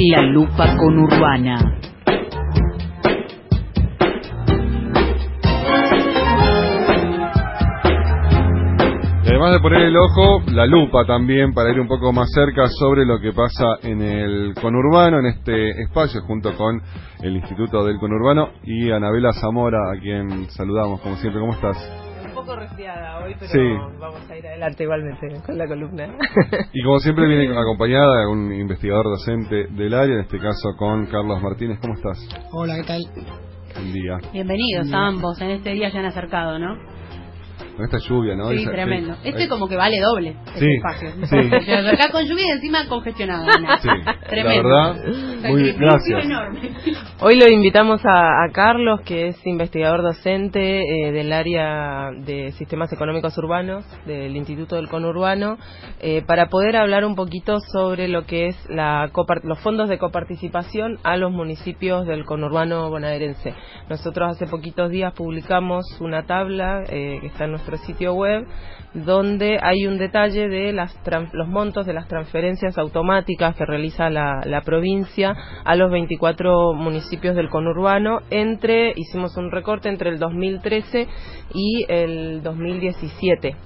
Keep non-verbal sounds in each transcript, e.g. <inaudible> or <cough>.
La lupa conurbana. Y además de poner el ojo, la lupa también para ir un poco más cerca sobre lo que pasa en el conurbano, en este espacio, junto con el Instituto del Conurbano y Anabela Zamora, a quien saludamos como siempre. ¿Cómo estás? Hoy, pero Sí. vamos a ir adelante igualmente con la columna. <laughs> Y como siempre viene acompañada de un investigador docente del área, en este caso con Carlos Martínez. ¿Cómo estás? Hola, ¿qué tal? Buen día. Bienvenidos a ambos, en este día ya han acercado, ¿no? Con esta lluvia, ¿no? sí, Esa- tremendo. sí. Este como que vale doble, Sí, este espacio. sí. <laughs> Acá con lluvia y encima congestionado. Sí, Tremendo. la verdad, muy Sacrificio gracias. <laughs> Hoy lo invitamos a, a Carlos, que es investigador docente eh, del área de sistemas económicos urbanos del Instituto del Conurbano, eh, para poder hablar un poquito sobre lo que es la los fondos de coparticipación a los municipios del conurbano bonaerense. Nosotros hace poquitos días publicamos una tabla eh, que está en nuestro sitio web donde hay un detalle de las tran- los montos de las transferencias automáticas que realiza la, la provincia a los 24 municipios del conurbano entre hicimos un recorte entre el 2013 y el 2017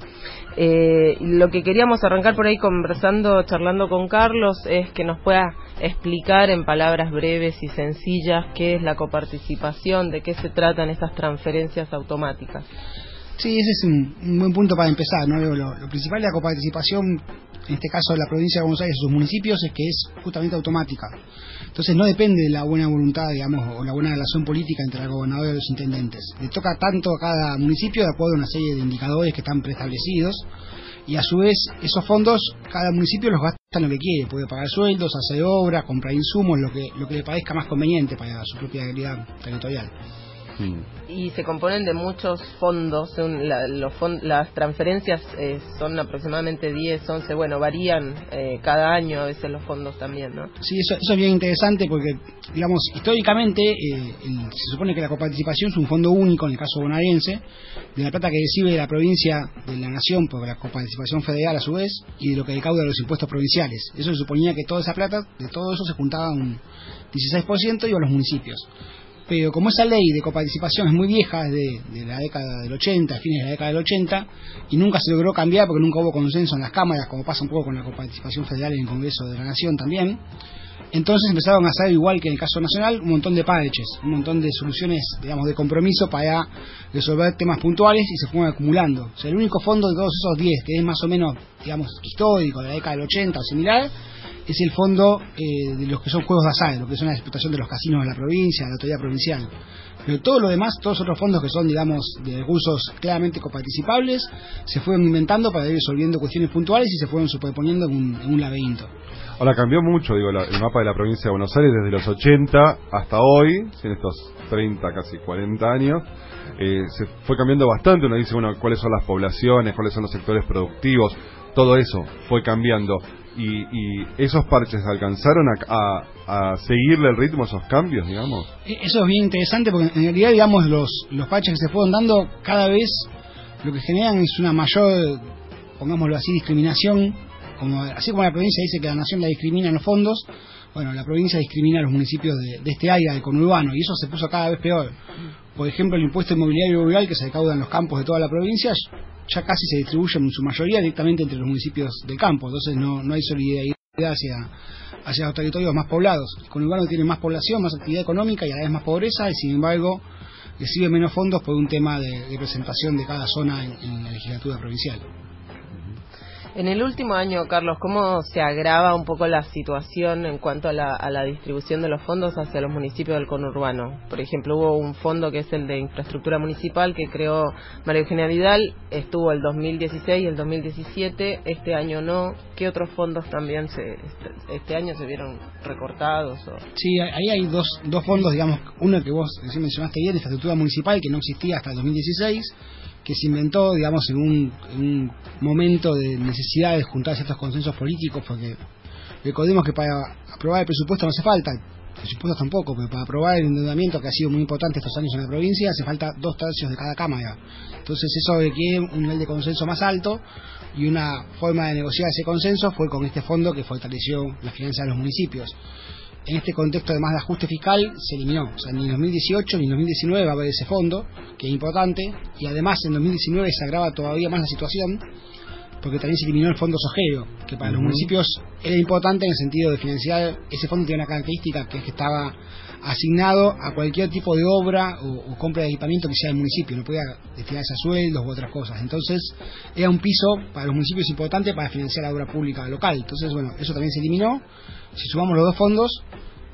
eh, lo que queríamos arrancar por ahí conversando, charlando con Carlos, es que nos pueda explicar en palabras breves y sencillas qué es la coparticipación, de qué se tratan estas transferencias automáticas. Sí, ese es un, buen punto para empezar. ¿no? Lo, lo principal de la coparticipación, en este caso de la provincia de Buenos Aires sus municipios, es que es justamente automática. Entonces no depende de la buena voluntad, digamos, o la buena relación política entre el gobernador y los intendentes. Le toca tanto a cada municipio de acuerdo a una serie de indicadores que están preestablecidos y a su vez esos fondos cada municipio los gasta en lo que quiere, puede pagar sueldos, hacer obras, comprar insumos, lo que, lo que le parezca más conveniente para su propia realidad territorial. Mm. Y se componen de muchos fondos, la- las transferencias eh, son aproximadamente 10, 11, bueno, varían eh, cada año a veces los fondos también, ¿no? Sí, eso, eso es bien interesante porque, digamos, históricamente eh, el- se supone que la coparticipación es un fondo único, en el caso bonaerense, de la plata que recibe la provincia de la nación por la coparticipación federal a su vez, y de lo que recauda los impuestos provinciales. Eso se suponía que toda esa plata, de todo eso se juntaba un 16% y a los municipios. Pero como esa ley de coparticipación es muy vieja, es de, la década del 80, fines de la década del 80, y nunca se logró cambiar porque nunca hubo consenso en las cámaras, como pasa un poco con la coparticipación federal en el Congreso de la Nación también, entonces empezaron a hacer, igual que en el caso nacional, un montón de parches, un montón de soluciones, digamos, de compromiso para resolver temas puntuales y se fueron acumulando. O sea, el único fondo de todos esos 10, que es más o menos, digamos, histórico, de la década del 80 o similar, es el fondo eh, de los que son juegos de azar, lo que son la explotación de los casinos de la provincia, de la autoridad provincial. Pero todo lo demás, todos otros fondos que son, digamos, de recursos claramente coparticipables, se fueron inventando para ir resolviendo cuestiones puntuales y se fueron superponiendo en un, en un laberinto. Ahora cambió mucho, digo, la- el mapa de la provincia de Buenos Aires desde los 80 hasta hoy, en estos 30, casi 40 años. eh, se fue cambiando bastante, uno dice, bueno, cuáles son las poblaciones, cuáles son los sectores productivos, todo eso fue cambiando. Y, y esos parches alcanzaron a, a- a seguirle el ritmo a esos cambios, digamos. E- Eso es bien interesante porque en realidad, digamos, los, los parches que se fueron dando cada vez lo que generan es una mayor, pongámoslo así, discriminación. Como, así como la provincia dice que la nación la discrimina en los fondos, bueno, la provincia discrimina a los municipios de, de este área, del conurbano, y eso se puso cada vez peor. Por ejemplo, el impuesto inmobiliario rural que se recauda en los campos de toda la provincia ya casi se distribuye en su mayoría directamente entre los municipios del campo, entonces no, no hay solidaridad hacia, hacia los territorios más poblados. El conurbano tiene más población, más actividad económica y a la vez más pobreza, y sin embargo recibe menos fondos por un tema de representación de cada zona en la legislatura provincial. En el último año, Carlos, ¿cómo se agrava un poco la situación en cuanto a la, distribución de los fondos hacia los municipios del conurbano? Por ejemplo, hubo un fondo que es el de infraestructura municipal que creó María Eugenia Vidal, estuvo el 2016 y el 2017, este año no. ¿Qué otros fondos también se, este, este año se vieron recortados? O... Sí, ahí hay dos, dos fondos, digamos, uno que vos mencionaste bien, infraestructura municipal, que no existía hasta el 2016, que se inventó, digamos, en un, en un momento de necesidad de juntar ciertos consensos políticos, porque recordemos que para aprobar el presupuesto no hace falta, el presupuesto tampoco, pero para aprobar el endeudamiento que ha sido muy importante estos años en la provincia, hace falta dos tercios de cada cámara. Entonces eso requiere un nivel de consenso más alto y una forma de negociar ese consenso fue con este fondo que fortaleció la finanza de los municipios. En este contexto además de ajuste fiscal se eliminó. O sea, ni en 2018 ni en 2019 va a haber ese fondo, que es importante, y además en 2019 se agrava todavía más la situación, porque también se eliminó el fondo sojero, que para los municipios era importante en el sentido de financiar, ese fondo tiene una característica que es que estaba asignado a cualquier tipo de obra o, o compra de equipamiento que sea del municipio, no podía destinarse a sueldos u otras cosas. Entonces, era un piso para los municipios importante para financiar la obra pública local. Entonces, bueno, eso también se eliminó. Si sumamos los dos fondos,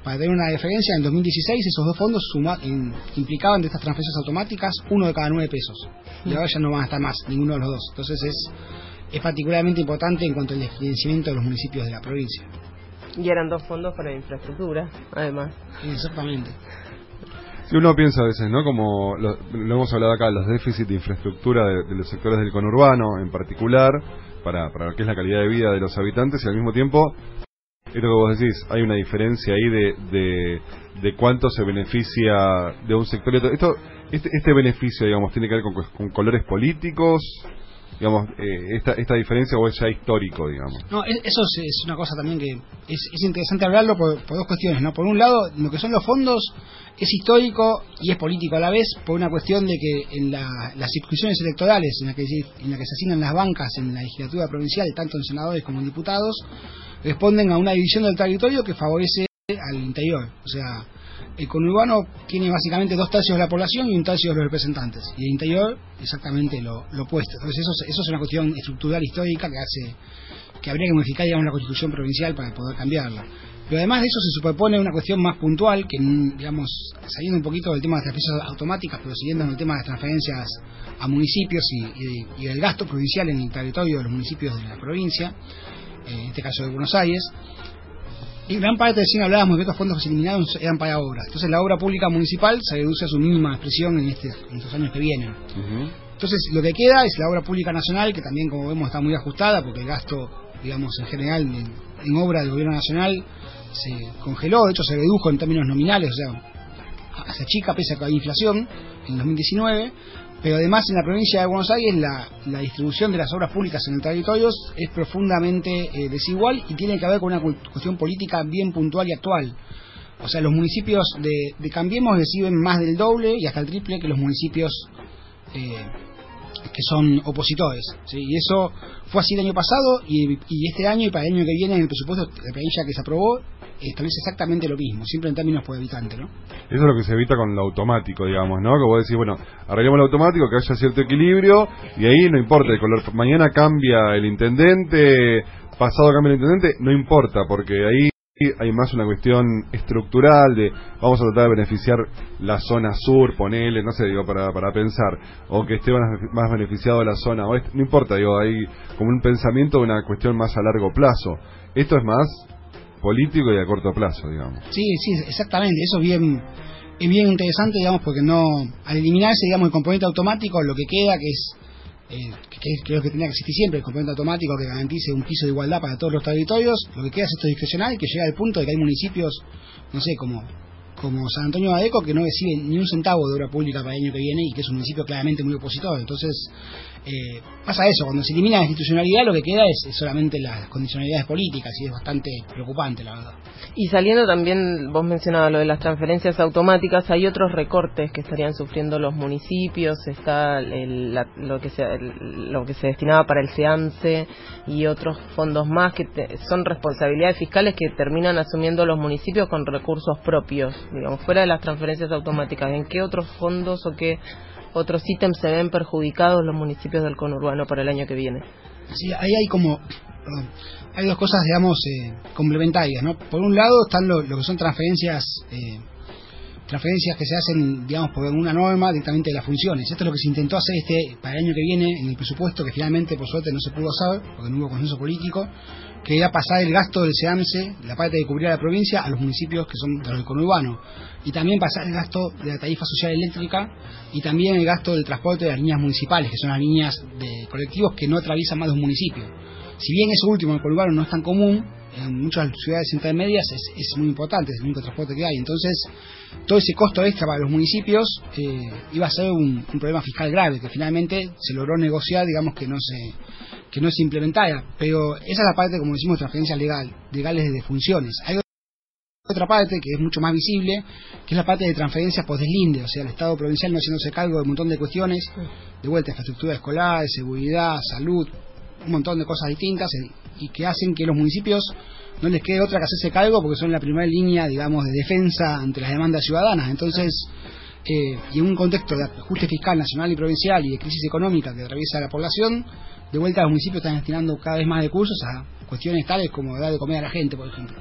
para tener una diferencia, en 2016 esos dos fondos suma- in- implicaban de estas transferencias automáticas uno de cada nueve pesos. Y ahora ya no van a estar más, ninguno de los dos. Entonces es, es particularmente importante en cuanto al financiamiento de los municipios de la provincia. Y eran dos fondos para infraestructura, además. Exactamente. Si uno piensa a veces, ¿no? Como lo, lo hemos hablado acá, los déficits de infraestructura de, de los sectores del conurbano en particular, para, para lo que es la calidad de vida de los habitantes, y al mismo tiempo, esto que vos decís, hay una diferencia ahí de, de, de cuánto se beneficia de un sector y otro. Esto, este, este beneficio, digamos, tiene que ver con, con colores políticos, digamos, eh, esta, esta diferencia o es ya histórico, digamos. No, es- eso es, es una cosa también que es, es interesante hablarlo por, por dos cuestiones, ¿no? Por un lado, lo que son los fondos es histórico y es político a la vez por una cuestión de que en la- las circunscripciones electorales en las que la que se asignan las bancas en la legislatura provincial, tanto en senadores como en diputados, responden a una división del territorio que favorece al interior. O sea, el conurbano tiene básicamente dos tercios de la población y un tercio de los representantes. Y el interior exactamente lo, opuesto. Entonces eso, es- eso es una cuestión estructural histórica que hace que habría que modificar digamos, la constitución provincial para poder cambiarla. Pero además de eso se superpone una cuestión más puntual que, digamos, saliendo un poquito del tema de las transferencias automáticas, pero siguiendo en el tema de las transferencias a municipios y, del gasto provincial en el territorio de los municipios de la provincia, en este caso de Buenos Aires, en gran parte recién hablábamos de que estos fondos que se eliminaron eran para obras. Entonces la obra pública municipal se reduce a su mínima expresión en, este, en estos años que vienen. Entonces lo que queda es la obra pública nacional, que también como vemos está muy ajustada, porque el gasto, digamos, en general en, en obra del gobierno nacional se congeló, de hecho se redujo en términos nominales, o sea, se achica pese a que hay inflación en 2019, pero además en la provincia de Buenos Aires la, distribución de las obras públicas en el territorio es profundamente eh, desigual y tiene que ver con una cu- cuestión política bien puntual y actual. O sea, los municipios de, de Cambiemos reciben más del doble y hasta el triple que los municipios eh, que son opositores. ¿sí? Y eso fue así el año pasado y, este año y para el año que viene en el presupuesto de la provincia que se aprobó establece exactamente lo mismo, siempre en términos por. ¿no? Eso es lo que se evita con lo automático, digamos, ¿no? Que vos decís, bueno, arreglemos lo automático, que haya cierto equilibrio, y ahí no importa el color. Mañana cambia el intendente, pasado cambia el intendente, no importa, porque ahí hay más una cuestión estructural de vamos a tratar de beneficiar la zona sur, ponele, no sé, digo, para, para pensar, o que esté más, beneficiado la zona oeste, no importa, digo, hay como un pensamiento de una cuestión más a largo plazo. Esto es más político y a corto plazo, digamos. Sí, sí, exactamente. Eso es bien, es bien interesante, digamos, porque no, al eliminarse, digamos, el componente automático, lo que queda, que es, eh, que, creo que tenía que existir siempre, el componente automático que garantice un piso de igualdad para todos los territorios, lo que queda es esto discrecional, que llega al punto de que hay municipios, no sé, como como San Antonio de Adeco, que no recibe ni un centavo de obra pública para el año que viene y que es un municipio claramente muy opositor. Entonces, eh, pasa eso, cuando se elimina la institucionalidad, lo que queda es, solamente las condicionalidades políticas y es bastante preocupante, la verdad. Y saliendo también, vos mencionabas lo de las transferencias automáticas, hay otros recortes que estarían sufriendo los municipios, está el- la- lo, que se, el- lo que se destinaba para el SEAMSE y otros fondos más que te- son responsabilidades fiscales que terminan asumiendo los municipios con recursos propios, digamos, fuera de las transferencias automáticas. ¿En qué otros fondos o qué otros ítems se ven perjudicados los municipios del conurbano para el año que viene? Sí, ahí hay como, perdón, hay dos cosas, digamos, eh, complementarias, ¿no? Por un lado están lo, lo que son transferencias, eh, transferencias que se hacen, digamos, por una norma directamente de las funciones. Esto es lo que se intentó hacer este para el año que viene en el presupuesto, que finalmente, por suerte, no se pudo hacer, porque no hubo consenso político, que era pasar el gasto del SEAMSE, la parte de cubrir a la provincia, a los municipios que son de los del conurbano. Y también pasar el gasto de la tarifa social eléctrica y también el gasto del transporte de las líneas municipales, que son las líneas de colectivos que no atraviesan más de un municipio. Si bien eso último en el conurbano no es tan común, en muchas ciudades intermedias es, es muy importante, es el único transporte que hay. Entonces, todo ese costo extra para los municipios eh, iba a ser un, un problema fiscal grave, que finalmente se logró negociar, digamos que no se que no se implementara. Pero esa es la parte, como decimos, de transferencias legal, legales de funciones. Algo otra parte que es mucho más visible, que es la parte de transferencias post-deslinde, o sea, el Estado provincial no haciéndose cargo de un montón de cuestiones, de vuelta, infraestructura escolar, de seguridad, salud, un montón de cosas distintas eh, y que hacen que los municipios no les quede otra que hacerse cargo porque son la primera línea, digamos, de defensa ante las demandas ciudadanas. Entonces, eh, y en un contexto de ajuste fiscal nacional y provincial y de crisis económica que atraviesa la población, de vuelta los municipios están destinando cada vez más recursos a cuestiones tales como dar de comer a la gente, por ejemplo.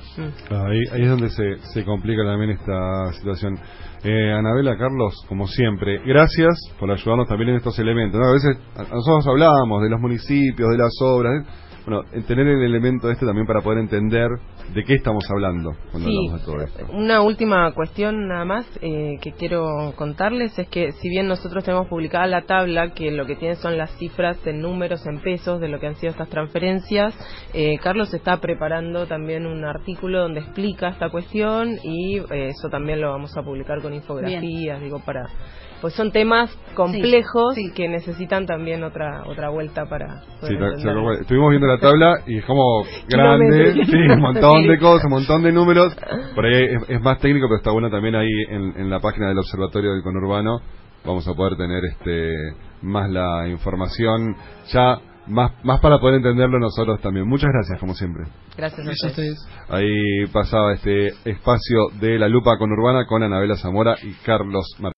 Ahí, ahí es donde se, se complica también esta situación. Eh, Anabela, Carlos, como siempre, gracias por ayudarnos también en estos elementos. ¿no? A veces a- nosotros hablábamos de los municipios, de las obras. ¿eh? Bueno, en tener el elemento este también para poder entender de qué estamos hablando cuando Sí, hablamos de todo esto. una última cuestión nada más eh, que quiero contarles es que si bien nosotros tenemos publicada la tabla que lo que tiene son las cifras en números, en pesos de lo que han sido estas transferencias, eh, Carlos está preparando también un artículo donde explica esta cuestión y eh, eso también lo vamos a publicar con infografías, digo, para... Pues son temas complejos sí. que necesitan también otra otra vuelta para poder Sí, estuvimos viendo la tabla y es como <laughs> grande, sí, un <laughs> montón Sí. de cosas, un montón de números. Por ahí es, es más técnico, pero está bueno también ahí en, en la página del Observatorio del Conurbano. Vamos a poder tener este más la información ya más más para poder entenderlo nosotros también. Muchas gracias, como siempre. Gracias a Gracias a ustedes. ustedes. Ahí pasaba este espacio de la lupa conurbana con Anabela Zamora y Carlos Martínez.